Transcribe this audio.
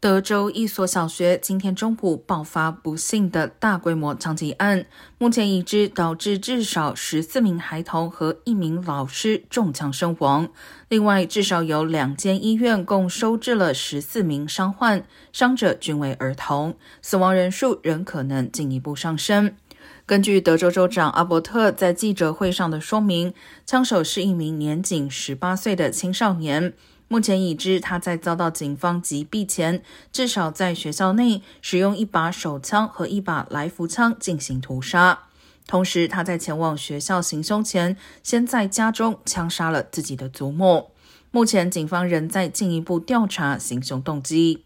德州一所小学今天中午爆发不幸的大规模枪击案，目前已知导致至少十四名孩童和一名老师中枪身亡。另外，至少有两间医院共收治了十四名伤患，伤者均为儿童，死亡人数仍可能进一步上升。根据德州州长阿伯特在记者会上的说明，枪手是一名年仅十八岁的青少年。目前已知，他在遭到警方击毙前，至少在学校内使用一把手枪和一把来福枪进行屠杀。同时，他在前往学校行凶前，先在家中枪杀了自己的祖母。目前，警方仍在进一步调查行凶动机。